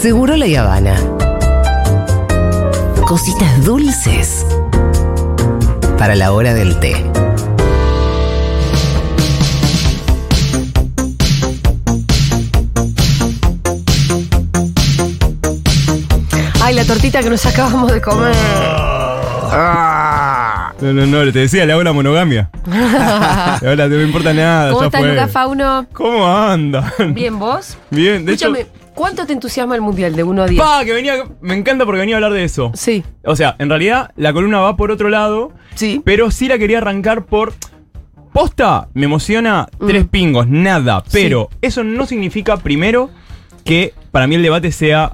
Seguro la Habana. Cositas dulces para la hora del té. Ay, la tortita que nos acabamos de comer. No, no, no, te decía, le hago la monogamia. Ahora no me importa nada. ¿Cómo ya estás, fue. Lucas Fauno? ¿Cómo andan? Bien, ¿vos? Bien, de Escúchame, hecho. ¿Cuánto te entusiasma el mundial de 1 a 10? Pa, que venía. Me encanta porque venía a hablar de eso. Sí, O sea, en realidad la columna va por otro lado, sí. pero sí la quería arrancar por. Posta, me emociona tres pingos, nada. Pero eso no significa, primero, que para mí el debate sea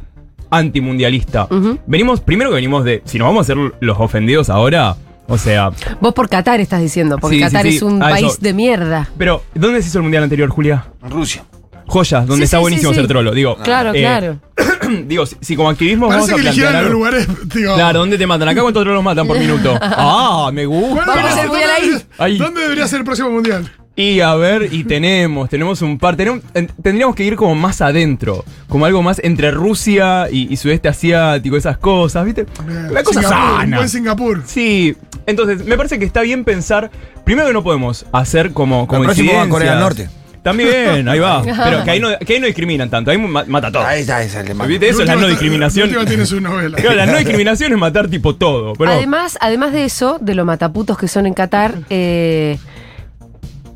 antimundialista. Ujú. Venimos, primero que venimos de. Si nos vamos a hacer los ofendidos ahora, o sea. Vos por Qatar estás diciendo, porque Sí, Qatar sí. es un Ah, país eso. de mierda. Pero, ¿dónde se hizo el mundial anterior, Julia? Rusia. Joyas, donde Sí, está sí, buenísimo sí, sí. ser trolo. Digo, Claro, eh, claro. digo, si, si como activismo Parece vamos a plantear eligieran los algo- lugares, digo. Claro, ¿dónde te matan? Acá cuántos trolos matan por minuto. Ah, me gusta. ¿Cuándo Vamos a debería hacer mundial ¿dónde ahí. debería- Ahí. ¿Dónde debería ser el próximo mundial? Y a ver, y tenemos, tenemos un par. tenemos- en- tendríamos que ir como más adentro. Como algo más entre Rusia y, y sudeste asiático, esas cosas, ¿viste? La cosa Singapur, Un sana. buen Singapur. Sí, entonces me parece que está bien pensar. Primero que no podemos hacer como. como El próximo va a Corea del incidencias. Norte. También, ahí va. Pero que ahí no, que ahí no discriminan tanto, ahí ma- mata todo. Ahí está, esa es la ¿Viste? Eso es la no discriminación. Última tiene su novela. Claro, la no discriminación es matar tipo todo. Pero Además, además de eso, de los mataputos que son en Qatar, eh,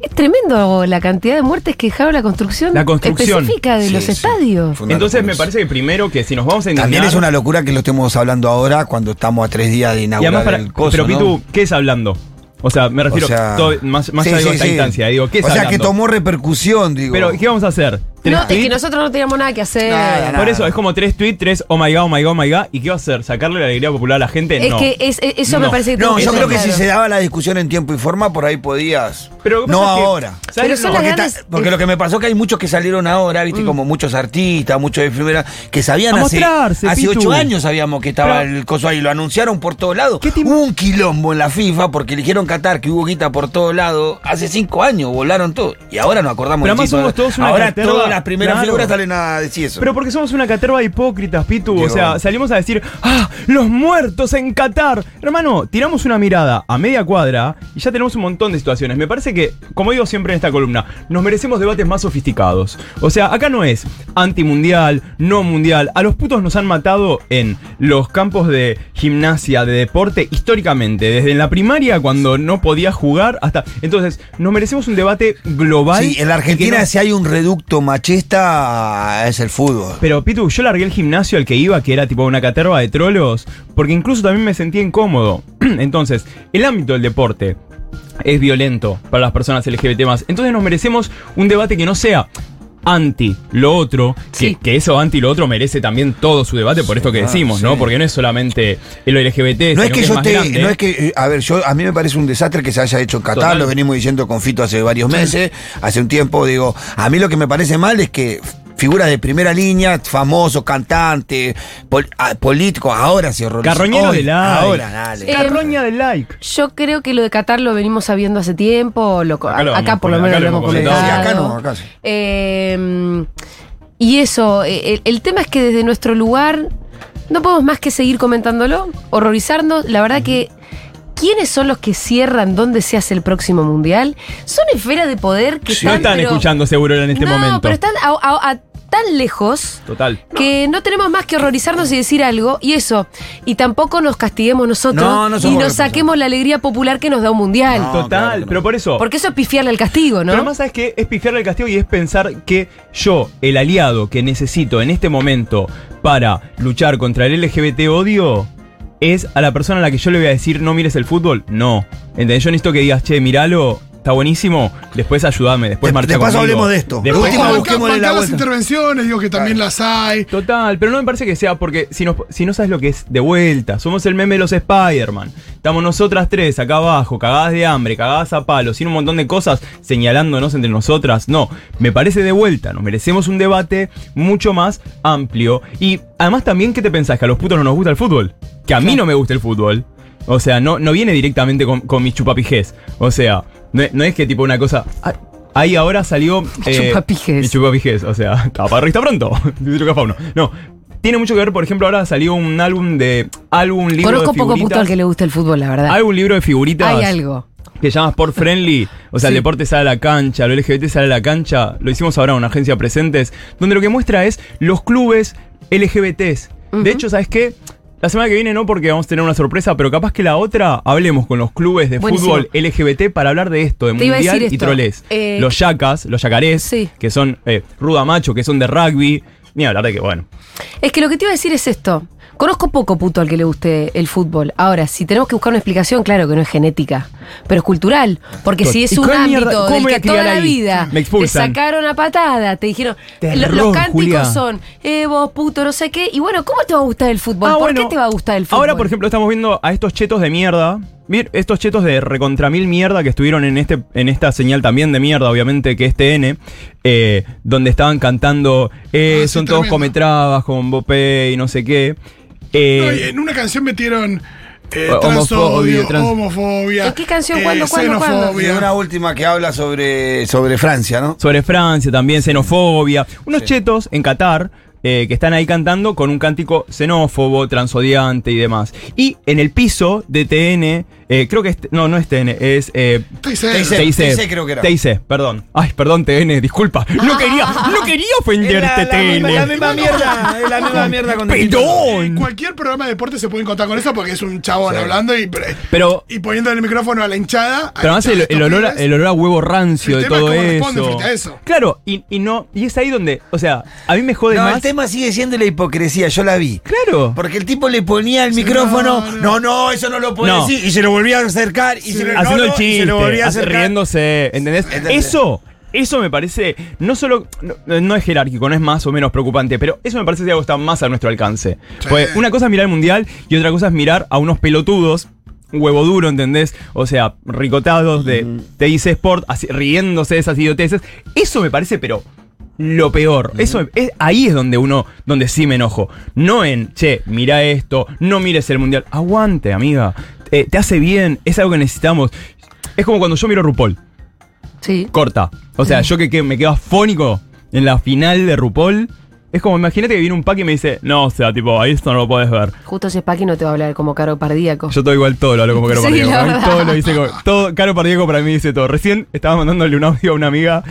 es tremendo la cantidad de muertes que dejaron la construcción, La construcción. específica de Sí, los sí. estadios. Entonces me parece que primero que si nos vamos a indignar. También es una locura que lo estemos hablando ahora cuando estamos a tres días de Y inaugurar además, para, el coso, pero ¿no? Pitu, ¿qué es hablando? O sea, me refiero O sea, todo- más, más sí, allá de sí, esta sí. instancia. Digo, ¿qué es O sea, hablando? que tomó repercusión, digo. Pero, ¿qué vamos a hacer? ¿Tres No, es que nosotros no teníamos nada que hacer. Nada, Por eso, es como tres tweets, tres oh my god, oh my god, oh my god. ¿Y qué va a hacer? ¿Sacarle la alegría popular a la gente? Es no. que es- es- eso me parece que No, yo creo que si se daba la discusión en tiempo y forma, por ahí podías. Pero no que- ahora. ¿sabes Pero lo- son las Porque, grandes- ta- porque lo que me pasó es que hay muchos que salieron ahora, Mm. viste, como muchos artistas, muchos enfermeras, que sabían A hace, mostrarse, hace ocho años sabíamos que estaba Pero- el coso ahí, lo anunciaron por todos lados. ¿Qué te- Hubo un quilombo en la FIFA porque eligieron Qatar, que hubo guita por todos lados. Hace cinco años volaron todo. Y ahora nos acordamos Pero somos todos una Ahora. Las primeras Claro. figuras salen a decir eso. Pero porque somos una caterva de hipócritas, Pitu. O sea, salimos a decir, ¡ah! ¡Los muertos en Qatar! Hermano, tiramos una mirada a media cuadra y ya tenemos un montón de situaciones. Me parece que, como digo siempre en esta columna, nos merecemos debates más sofisticados. O sea, acá no es antimundial, no mundial. A los putos nos han matado en los campos de gimnasia, de deporte, históricamente. Desde en la primaria, cuando no podías jugar, hasta. Entonces, nos merecemos un debate global. Sí, en la Argentina no- si hay un reducto machista es el fútbol. Pero Pitu, yo largué el gimnasio al que iba, que era tipo una caterva de trolos, porque incluso también me sentía incómodo. Entonces, el ámbito del deporte es violento para las personas LGBT Entonces nos merecemos un debate que no sea anti lo otro, que, Sí. que eso anti lo otro merece también todo su debate por esto que ah, decimos, ¿no? sí. Porque no es solamente lo LGBT, No sino es que es yo más te, grande. no es que, eh, a ver, yo a mí me parece un desastre que se haya hecho en Qatar, Total. lo venimos diciendo con Fito hace varios meses, hace un tiempo, digo, a mí lo que me parece mal es que figuras de primera línea, famosos, cantantes, pol- ah, políticos, ahora se horrorizan. Carroñero Hoy, de like. Ahora, dale. Eh, Carroña del like. Yo creo que lo de Qatar lo venimos sabiendo hace tiempo. Lo, Acá lo acá vamos por lo menos acá lo hemos comentado. comentado. Sí, acá no, acá sí. Eh, y eso, eh, el, el tema es que desde nuestro lugar no podemos más que seguir comentándolo, horrorizarnos. La verdad que. ¿Quiénes son los que cierran dónde se hace el próximo mundial? Son esferas de poder que No están. están pero- escuchando seguro en este no, momento. pero están a, a- a tan lejos Total. que no tenemos más que horrorizarnos y decir algo, y eso. Y tampoco nos castiguemos nosotros No, no y nos saquemos la alegría popular que nos da un mundial. No, Total, claro que no. pero por eso. Porque eso es pifiarle al castigo, ¿no? Pero más sabes que es pifiarle el castigo y es pensar que yo, el aliado que necesito en este momento para luchar contra el LGBT odio, es a la persona a la que yo le voy a decir no mires el fútbol. No. ¿Entendés? Yo necesito que digas, che, miralo, está buenísimo, después ayúdame, después De- marcha después conmigo. hablemos de esto. Después- Última banca la las vuelta. intervenciones, digo que también las hay. Total, pero no me parece que sea porque si no, si no sabes lo que es de vuelta, somos el meme de los Spider-Man. Estamos nosotras tres acá abajo, cagadas de hambre, cagadas a palos, sin un montón de cosas señalándonos entre nosotras. No, me parece de vuelta, nos merecemos un debate mucho más amplio. Y además también, ¿qué te pensás? Que a los putos no nos gusta el fútbol. Que a mí no me gusta el fútbol. O sea, no, no viene directamente con, con mis chupapijes. O sea, no, es- no es que tipo una cosa... ah, Ahí ahora salió... Chupapijes. mi chupapijes, o sea, revista pronto. No, Tiene mucho que ver, por ejemplo, ahora salió un álbum de. álbum, libro Conozco de poco puto al que le gusta el fútbol, la verdad. Hay un libro de figuritas. Hay algo. que se llama Sport Friendly, o sea, Sí. el deporte sale a la cancha, lo LGBT sale a la cancha, lo hicimos ahora en una agencia presentes, donde lo que muestra es los clubes LGBTs. De hecho, ¿sabes qué? La semana que viene no, porque vamos a tener una sorpresa, pero capaz que la otra hablemos con los clubes de Buenísimo. fútbol LGBT para hablar de esto, de Te mundial y trolés. Eh, los yacas, los yacarés, Sí. que son eh, ruda macho, que son de rugby. Ni hablar de que, bueno. Es que lo que te iba a decir es esto. Conozco poco puto al que le guste el fútbol. Ahora, si tenemos que buscar una explicación, claro que no es genética, pero es cultural. Porque si es ¿Y un ámbito ¿Cómo del que toda la ahí? vida Me te sacaron a patada, te dijeron. Terror, los cánticos Julia. son, eh, vos puto, no sé qué. Y bueno, ¿cómo te va a gustar el fútbol? Ah, ¿Por bueno, qué te va a gustar el fútbol? Ahora, por ejemplo, estamos viendo a estos chetos de mierda. Mir- Estos chetos de recontra mil mierda que estuvieron en este en esta señal también de mierda, obviamente, que es TN, eh, donde estaban cantando eh, Ah, sí, Son todos cometrabas con Bopé y no sé qué. Eh, No, y en una canción metieron eh, Homofobia, trans- homofobia. ¿En qué canción? eh, ¿Cuándo, cuándo, cuándo? Y una última que habla sobre, sobre Francia, ¿no? sobre Francia también, xenofobia. Unos chetos en Qatar eh, que están ahí cantando con un cántico xenófobo, transodiante y demás. Y en el piso de TN, eh, creo que es, no, no es TN, es eh. TIC. TIC. TIC creo que era. TIC, perdón. Ay, perdón, TN, disculpa. No quería, no quería ofenderte, TN. mierda, es la misma mierda con Perdón. Cualquier programa de deporte se puede encontrar con eso porque es un chabón hablando y, Pero, y poniendo el micrófono a la hinchada. pero además el, el olor, a- el olor a huevo rancio El de tema es todo responde eso. frente a eso. Claro, y, y no, y es ahí donde, o sea, a mí me jode No, más. el tema sigue siendo la hipocresía, yo la vi. Claro. Porque el tipo le ponía el micrófono, no, no, no. no, eso no lo puede No. decir, y se lo volvía a acercar, y se no, haciendo no, el y se chiste, lo volvía a acercar. riéndose, ¿entendés? ¿Entendés? Eso, eso me parece, no solo, no, no es jerárquico, no es más o menos preocupante, pero eso me parece que algo está más a nuestro alcance. Sí. Pues una cosa es mirar el mundial y otra cosa es mirar a unos pelotudos. Huevo duro, ¿entendés? O sea, ricotados de TIC Sport, así, riéndose de esas idioteces. Eso me parece, pero lo peor. Eso es, ahí es donde uno, donde sí me enojo. No en, che, mira esto, no mires el mundial. Aguante, amiga. Eh, te hace bien, es algo que necesitamos. Es como cuando yo miro RuPaul, Sí. corta. O sea, yo que, que me quedo afónico en la final de RuPaul. Es como, imagínate que viene un pack y me dice, no, o sea, tipo, ahí esto no lo puedes ver. Justo ese Paqui no te va a hablar como caro pardíaco. Yo todo igual todo lo hablo como Caro Sí, verdad. todo lo dice como, todo, Caro Pardieco para mí dice todo. Recién estaba mandándole un audio a una amiga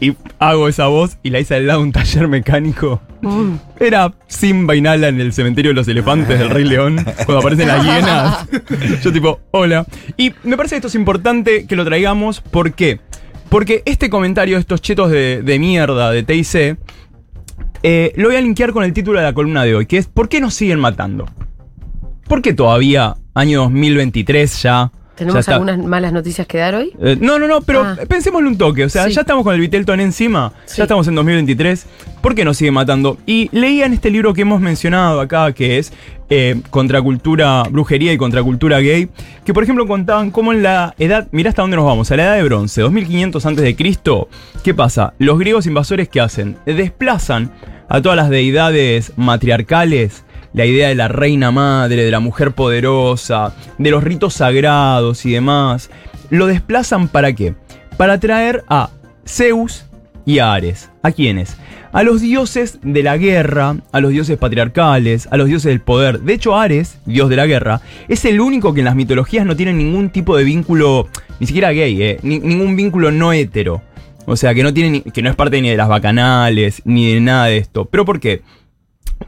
y hago esa voz y la hice al lado de un taller mecánico. Mm. Era Simba y Nala en el cementerio de los elefantes del Rey León, cuando aparecen las hienas. Yo tipo, hola. Y me parece que esto es importante que lo traigamos. ¿Por qué? Porque este comentario estos chetos de, de mierda de TIC, eh, lo voy a linkear con el título de la columna de hoy, que es ¿Por qué nos siguen matando? ¿Por qué todavía, año 2023 ya? ¿Tenemos algunas malas noticias que dar hoy? eh, no, no, no, pero Ah. pensémosle un toque. O sea, Sí. ya estamos con el Vitelton encima. Sí. Ya estamos en 2023. ¿Por qué nos sigue matando? Y leía en este libro que hemos mencionado acá, que es eh, Contracultura, Brujería y Contracultura Gay, que por ejemplo contaban cómo en la edad. Mirá hasta dónde nos vamos. A la edad de bronce, 2500 antes de Cristo. ¿Qué pasa? Los griegos invasores, ¿qué hacen? Desplazan a todas las deidades matriarcales la idea de la reina madre, de la mujer poderosa, de los ritos sagrados y demás, lo desplazan para qué? Para traer a Zeus y a Ares. ¿A quiénes? A los dioses de la guerra, a los dioses patriarcales, a los dioses del poder. De hecho, Ares, dios de la guerra, es el único que en las mitologías no tiene ningún tipo de vínculo, ni siquiera gay, eh, ni- ningún vínculo no hetero. O sea, que no, tiene ni- que no es parte ni de las bacanales, ni de nada de esto. ¿Pero por qué?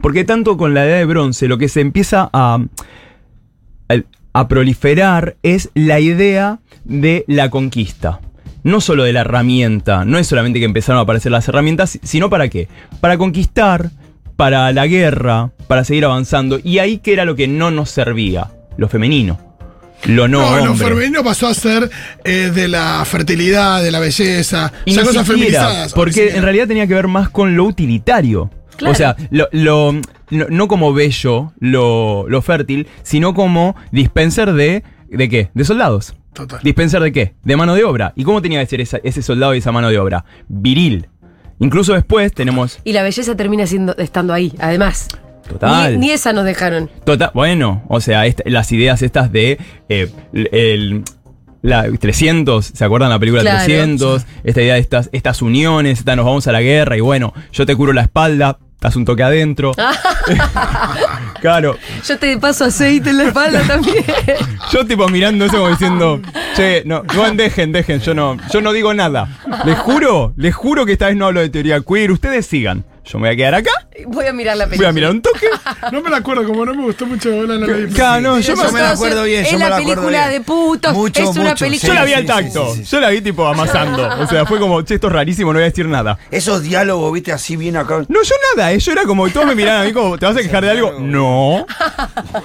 Porque tanto con la edad de bronce lo que se empieza a, a- a proliferar es la idea de la conquista. No solo de la herramienta, no es solamente que empezaron a aparecer las herramientas, sino para qué? Para conquistar, para la guerra, para seguir avanzando. Y ahí que era lo que no nos servía, lo femenino. Lo no, No, lo femenino pasó a ser eh, de la fertilidad, de la belleza, Y cosas siquiera, feminizadas. Porque en realidad tenía que ver más con lo utilitario. Claro. O sea, lo, lo- no, no como bello, lo, lo fértil, sino como dispenser de. ¿De qué? De soldados. Total. ¿Dispenser de qué? De mano de obra. ¿Y cómo tenía que ser esa- ese soldado y esa mano de obra? Viril. Incluso después tenemos. Y la belleza termina siendo, estando ahí, además. Total. Ni, ni esa nos dejaron. Total, bueno, o sea, esta- las ideas estas de eh, el, la 300, ¿se acuerdan la película Claro, 300? Esta idea de estas, estas uniones, esta nos vamos a la guerra y bueno, yo te curo la espalda. das un toque adentro. claro, Yo te paso aceite en la espalda también. yo tipo mirando eso como diciendo, che, no, no dejen, dejen, yo no, yo no digo nada. Les juro, les juro que esta vez no hablo de teoría queer, ustedes sigan. Yo me voy a quedar acá, Voy a mirar la voy película. a mirar un toque. No me la acuerdo, como no me gustó mucho la no la vi. Claro, no, yo me- me la acuerdo bien, Es yo me la película bien. de putos. Mucho, es una mucho, película. Yo la vi al sí, tacto, sí, sí, sí. yo la vi tipo amasando. O sea, fue como, che, esto es rarísimo, no voy a decir nada. Esos diálogos, viste, así bien acá. No, yo nada, eh, yo era como, todos me miraban a mí como, ¿te vas a quejar de algo? No.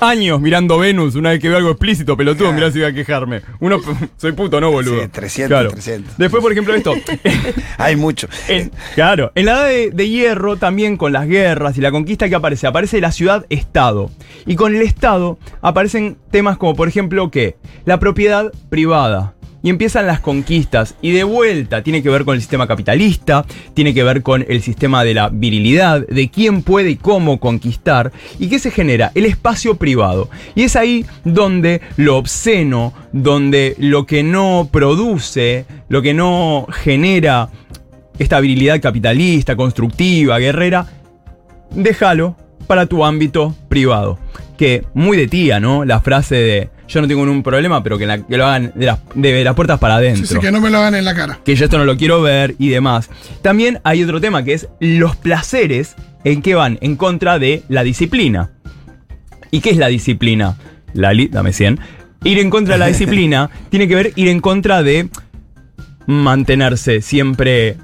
Años mirando Venus, una vez que veo algo explícito, pelotudo, mirá si voy a quejarme. Uno, soy puto, no, boludo. Sí, 300, 300. Después, por ejemplo, esto. Hay mucho. En- claro, en la edad de, de hierro también con las guerras y la conquista que aparece, aparece la ciudad-estado. Y con el estado aparecen temas como por ejemplo que la propiedad privada. Y empiezan las conquistas y de vuelta tiene que ver con el sistema capitalista, tiene que ver con el sistema de la virilidad, de quién puede y cómo conquistar. ¿Y qué se genera? El espacio privado. Y es ahí donde lo obsceno, donde lo que no produce, lo que no genera esta virilidad capitalista, constructiva, guerrera, déjalo para tu ámbito privado. Que muy de tía, ¿no? La frase de yo no tengo ningún problema, pero que, la- que lo hagan de las, de las puertas para adentro. Sí, sí, que no me lo hagan en la cara. que yo esto no lo quiero ver y demás. También hay otro tema que es los placeres en que van en contra de la disciplina. ¿Y qué es la disciplina? Lali, dame 100. Ir en contra de la disciplina tiene que ver ir en contra de mantenerse siempre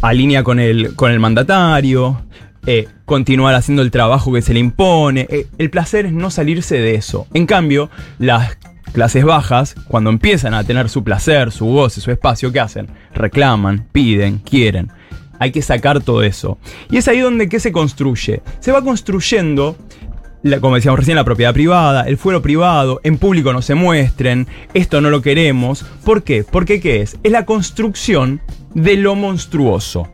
a línea con el, con el mandatario, eh, continuar haciendo el trabajo que se le impone. Eh, el placer es no salirse de eso. En cambio, las clases bajas, cuando empiezan a tener su placer, su goce, su espacio, ¿qué hacen? Reclaman, piden, quieren. Hay que sacar todo eso. Y es ahí donde ¿qué se construye? Se va construyendo la- como decíamos recién, la propiedad privada, el fuero privado, en público no se muestren, esto no lo queremos. ¿Por qué? Porque ¿qué es? Es la construcción de lo monstruoso.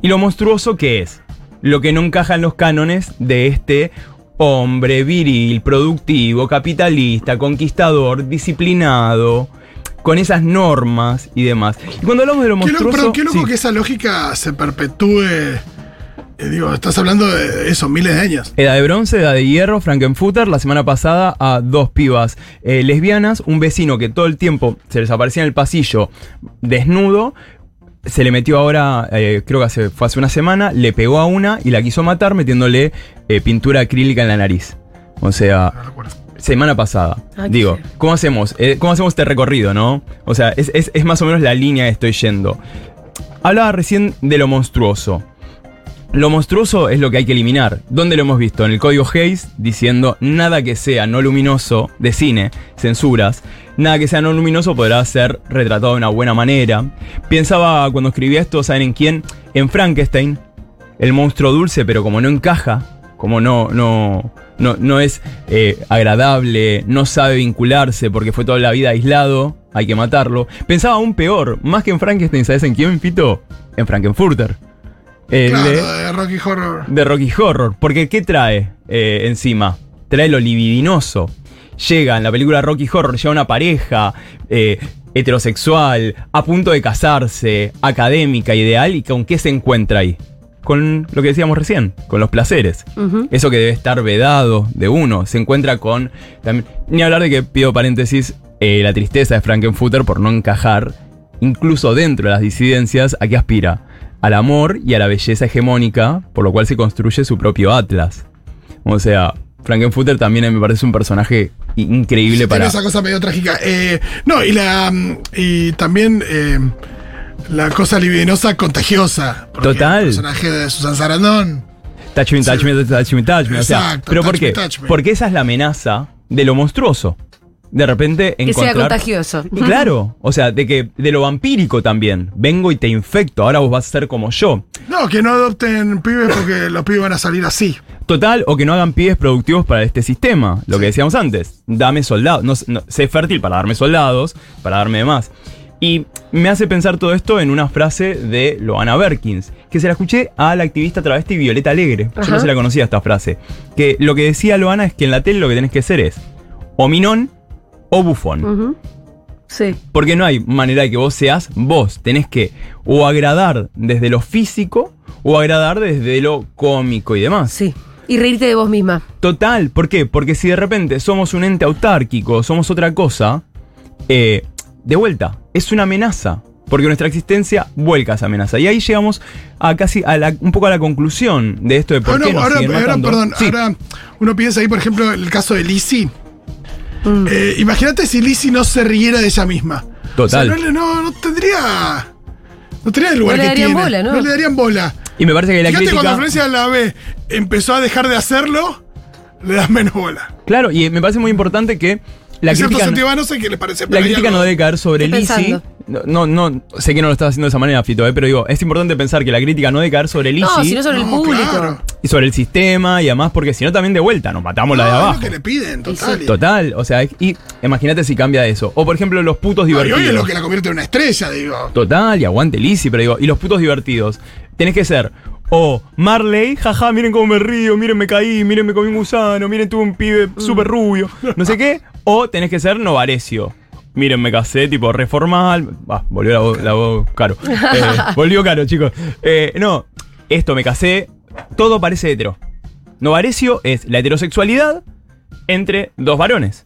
¿Y lo monstruoso qué es? Lo que no encaja en los cánones de este hombre viril, productivo, capitalista, conquistador, disciplinado, con esas normas y demás. Y cuando hablamos de lo Qué loco, monstruoso... pero qué loco sí. que esa lógica se perpetúe. Eh, digo, estás hablando de eso, miles de años. Edad de bronce, edad de hierro, Frankenfutter, la semana pasada a dos pibas eh, lesbianas, un vecino que todo el tiempo se les aparecía en el pasillo desnudo, se le metió ahora, eh, creo que hace, fue hace una semana, le pegó a una y la quiso matar metiéndole eh, pintura acrílica en la nariz. O sea, recuerdo. semana pasada. Ah, Digo. ¿cómo hacemos? Eh, ¿Cómo hacemos este recorrido, no? O sea, es, es- es más o menos la línea que estoy yendo. Hablaba recién de lo monstruoso. Lo monstruoso es lo que hay que eliminar. ¿Dónde lo hemos visto? En el código Hayes diciendo nada que sea no luminoso de cine, censuras. Nada que sea no luminoso podrá ser retratado de una buena manera. Pensaba cuando escribía esto, ¿saben en quién? En Frankenstein. El monstruo dulce, pero como no encaja, como no, no, no, no es eh, agradable, no sabe vincularse porque fue toda la vida aislado, hay que matarlo. Pensaba aún peor, más que en Frankenstein, ¿sabes en quién, Fito? En Frankenfurter. El Claro, de- de Rocky Horror. de Rocky Horror. Porque ¿qué trae eh, encima? Trae lo libidinoso. Llega en la película Rocky Horror, llega una pareja eh, heterosexual, a punto de casarse, académica, ideal, y con qué se encuentra ahí. Con lo que decíamos recién, con los placeres. Eso que debe estar vedado de uno. Se encuentra con. también- ni hablar de que, pido paréntesis, eh, la tristeza de Frankenfutter por no encajar, incluso dentro de las disidencias, a qué aspira. Al amor y a la belleza hegemónica, por lo cual se construye su propio Atlas. O sea, Frankenfutter también me parece un personaje increíble para. esa cosa medio trágica. Eh, no, y la mm, y también eh, la cosa libidinosa contagiosa. Total. El personaje de Susan Sarandon. Touch me, touch me, touch me, touch me. O sea, Exacto, ¿pero por qué? Porque esa es la amenaza de lo monstruoso. De repente Que sea encontrar. contagioso. Claro, o sea, de que de lo vampírico también. Vengo y te infecto, ahora vos vas a ser como yo. No, que no adopten pibes porque los pibes van a salir así. Total, o que no hagan pibes productivos para este sistema, lo que decíamos antes. Dame soldados, no, no- sé fértil para darme soldados, para darme más. Y me hace pensar todo esto en una frase de Loana Berkins, que se la escuché a la activista travesti Violeta Alegre. Yo no se la conocía esta frase. Que lo que decía Loana es que en la tele lo que tenés que ser es o minón o bufón. Sí. Porque no hay manera de que vos seas vos. Tenés que o agradar desde lo físico o agradar desde lo cómico y demás. Sí. Y reírte de vos misma. Total, ¿por qué? Porque si de repente somos un ente autárquico, somos otra cosa, eh, de vuelta, es una amenaza. Porque nuestra existencia vuelca esa amenaza. Y ahí llegamos a casi a la- un poco a la conclusión de esto de por Ahora, qué nos ahora, siguen ahora, matando. perdón, Sí, ahora uno piensa ahí, por ejemplo, el caso de Lizzie. Mm. Eh, Imagínate si Lizzie no se riera de ella misma. Total. O sea, no, le- no, no tendría. No tendría el lugar No le que darían tiene. bola, ¿no? le darían bola. Y me parece que la Fíjate crítica... cuando Florencia la B empezó a dejar de hacerlo, le das menos bola. Claro, y me parece muy importante que la en cierto crítica... sentido, no sé qué le parece. La pero crítica algo- no debe caer sobre Lizzie. No, no, no, sé que no lo estás haciendo de esa manera, Fito, eh, pero digo, es importante pensar que la crítica no debe caer sobre Lizzie No, sino sobre el No, público. claro. y sobre el sistema y además, porque si no también de vuelta, nos matamos la de No, es abajo. lo que le piden, total. sí. Total, o sea, y imagínate si cambia eso. O por ejemplo, los putos y divertidos. hoy es lo que la convierte en una estrella, digo. Total, y aguante Lizzie, pero digo, y los putos divertidos. Tenés que ser o Marley, jaja, miren cómo me río, miren me caí, miren me comí un gusano, miren tuve un pibe súper rubio, no sé qué. O tenés que ser Novarecio. Miren, me casé, tipo, reformal. Ah, volvió la voz, la voz caro. Eh, volvió caro, chicos. Eh, no, esto me casé, todo parece hetero. Novarecio es la heterosexualidad entre dos varones.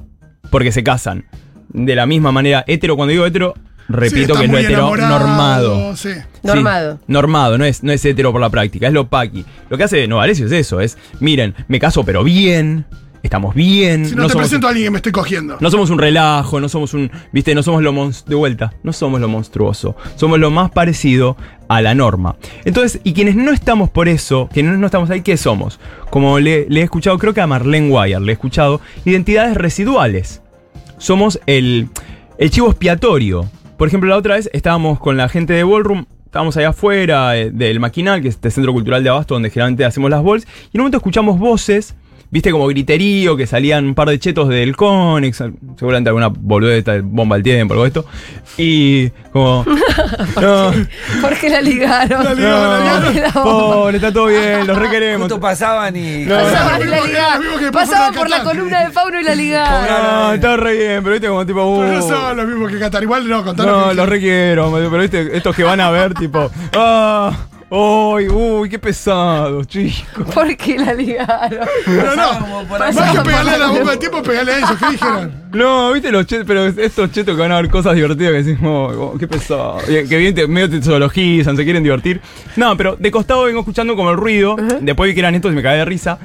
Porque se casan de la misma manera. Hetero, cuando digo hetero, repito Sí, que es lo hetero normado. Sí. Sí, Normado. normado, no es, no es hetero por la práctica, es lo paqui. Lo que hace Novarecio es eso, es, miren, me caso pero bien, estamos bien. Si no, te somos, presento a alguien que me estoy cogiendo. no somos un relajo, no somos un, viste, no somos lo de vuelta, no somos lo monstruoso, somos lo más parecido a la norma. Entonces, y quienes no estamos por eso, quienes no estamos ahí, ¿qué somos? Como le, le he escuchado, creo que a Marlene Wire le he escuchado, identidades residuales. Somos el, el chivo expiatorio. Por ejemplo, la otra vez estábamos con la gente de Ballroom, estábamos allá afuera eh, del Maquinal, que es este centro cultural de Abasto, donde generalmente hacemos las balls, y en un momento escuchamos voces, viste como griterío, que salían un par de chetos del Conex, seguramente alguna boludeta de bomba al tiempo, algo de esto, y como... no, ¿Por qué la ligaron? La ligaron, la No, ligaron. la- pobre, está todo bien, los requeremos. Justo pasaban y. No. Pasaban y la ligaron. Pasaban por la columna de Fauno y la ligaron. No, está re bien, pero viste como tipo... Pero uh, no son lo mismo que Qatar. Igual no, contaron. No, los requiero, pero viste, estos que van a ver, tipo, ah, uy, uy, qué pesado, chicos. ¿Por qué la ligaron? No, no. Más que pegarle a la bomba de tiempo, pegarle a ellos. ¿Qué dijeron? No, viste los chetos, pero estos chetos que van a ver cosas divertidas que decimos, oh, qué pesado. Que bien, te- medio te zoologizan, se quieren divertir. No, pero de costado vengo escuchando como el ruido, después vi que eran estos y me caí de risa.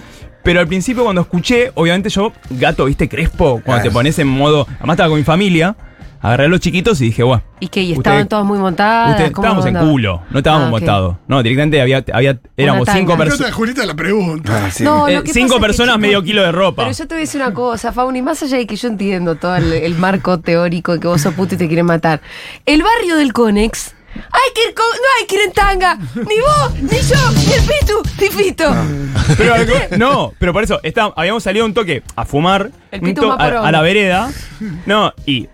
Pero al principio cuando escuché, obviamente yo, gato, viste, crespo, cuando Ah. te pones en modo, además estaba con mi familia, agarré a los chiquitos y dije, guau. ¿Y qué? ¿Y Ustedes- estaban todos muy montadas? Ustedes, ¿Cómo estábamos en culo, no estábamos Ah, montados. No, directamente había, había éramos cinco Pero personas. Que Julita la pregunta. Ah, sí. No, Eh, que cinco es que, personas, medio kilo de ropa. Pero yo te voy a decir una cosa, Fauni, más allá de que yo entiendo todo el, el marco teórico de que vos sos puto y te quieren matar. El barrio del Conex. Hay que ir con- no hay que ir en tanga. Ni vos, ni yo, ni el Pitu, ni Fito. Pero algo- no, pero por eso, está- habíamos salido un toque a fumar El un pito to- más a, a la vereda. No, y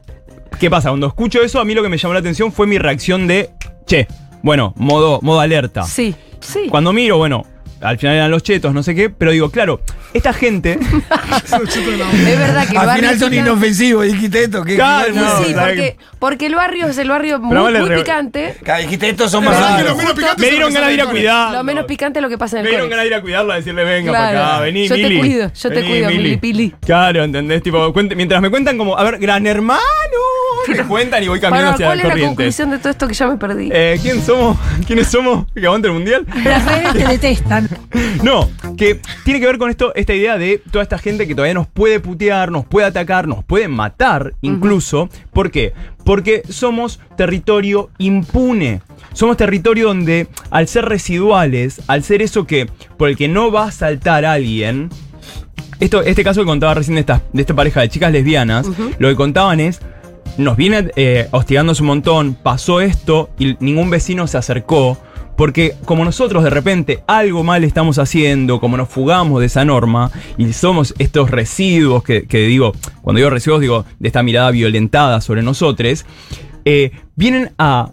¿qué pasa? Cuando escucho eso, a mí lo que me llamó la atención fue mi reacción de, che, bueno, modo, modo alerta. Sí, sí. Cuando miro, bueno, al final eran los chetos, no sé qué, pero digo, claro, esta gente. Es verdad que el Al final son inofensivos, dijiste esto. ¿qué- Claro, no. Sí, ¿sabes porque, porque el barrio es el barrio muy, vale, muy picante. Claro, dijiste estos son más me dieron ganas de ir a cuidar. Lo menos picante es lo que pasa en Me el dieron Conex. ganas de ir a cuidarla, decirle, venga Claro. para acá, vení, Yo te Mili. cuido, yo te Vení, cuido, Mili Pili. Claro, ¿entendés? Tipo, cuente- mientras me cuentan como, a ver, gran hermano, me cuentan y voy caminando hacia ¿cuál es la conclusión de todo esto que ya me perdí? Eh, ¿Quién somos? ¿Quiénes somos? ¿Que aguanta el mundial? Las redes te detestan. No, que tiene que ver con esto, esta idea de toda esta gente que todavía nos puede putear, nos puede atacar, nos puede matar incluso. ¿Por qué? Porque somos territorio impune. Somos territorio donde, al ser residuales, al ser eso que por el que no va a saltar alguien, esto, este caso que contaba recién de esta, de esta pareja de chicas lesbianas, lo que contaban es, nos viene eh, hostigándose un montón, pasó esto y ningún vecino se acercó, porque como nosotros de repente algo mal estamos haciendo, como nos fugamos de esa norma y somos estos residuos que, que digo, cuando digo residuos digo de esta mirada violentada sobre nosotros, eh, vienen a,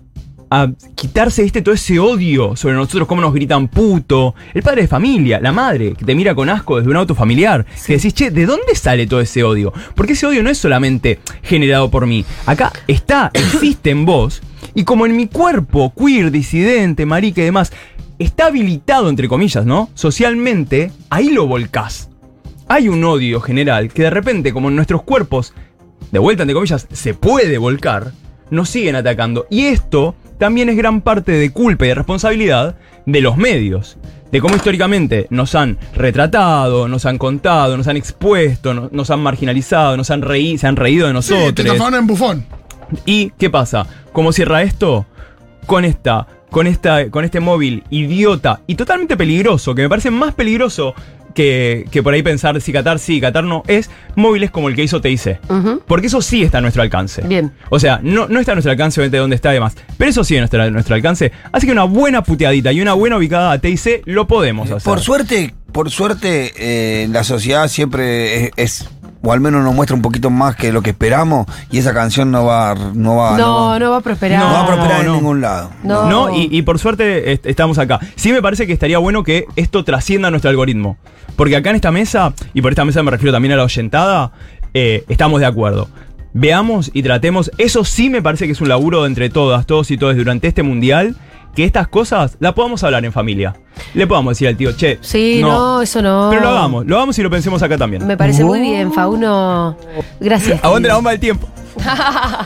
a quitarse este todo ese odio sobre nosotros, cómo nos gritan puto. El padre de familia, la madre, que te mira con asco desde un auto familiar. Que decís, che, ¿de dónde sale todo ese odio? Porque ese odio no es solamente generado por mí. Acá está, existe en vos. Y como en mi cuerpo, queer, disidente, marica y demás, está habilitado, entre comillas, ¿no? Socialmente, ahí lo volcás. Hay un odio general que de repente, como en nuestros cuerpos, de vuelta, entre comillas, se puede volcar, nos siguen atacando. Y esto también es gran parte de culpa y de responsabilidad de los medios. De cómo históricamente nos han retratado, nos han contado, nos han expuesto, no- nos han marginalizado, nos han reído, se han reído de Sí, nosotros. te transforman en bufón. ¿Y qué pasa? ¿Cómo cierra esto? Con esta, con esta, con este móvil idiota y totalmente peligroso, que me parece más peligroso que, que por ahí pensar si Qatar sí, Qatar no, es móviles como el que hizo TIC. Porque eso sí está a nuestro alcance. Bien. O sea, no, no está a nuestro alcance, obviamente, dónde está además. Pero eso sí a nuestro, a nuestro alcance. Así que una buena puteadita y una buena ubicada a TIC lo podemos hacer. Por suerte, por suerte, eh, la sociedad siempre es, es- o al menos nos muestra un poquito más que lo que esperamos, y esa canción no va, no va, No, va- no va a prosperar. no va a prosperar no. en ningún lado. No. No, y, y por suerte est- estamos acá. Sí me parece que estaría bueno que esto trascienda nuestro algoritmo. Porque acá en esta mesa, y por esta mesa me refiero también a la oyentada, eh, estamos de acuerdo. Veamos y tratemos, eso sí me parece que es un laburo entre todas, todos y todas durante este mundial, que estas cosas las podamos hablar en familia. Le podamos decir al tío, che. Sí, no, eso no. Pero lo hagamos, lo hagamos y lo pensemos acá también. Me parece muy bien, Fauno. Gracias. Aguante la bomba del tiempo.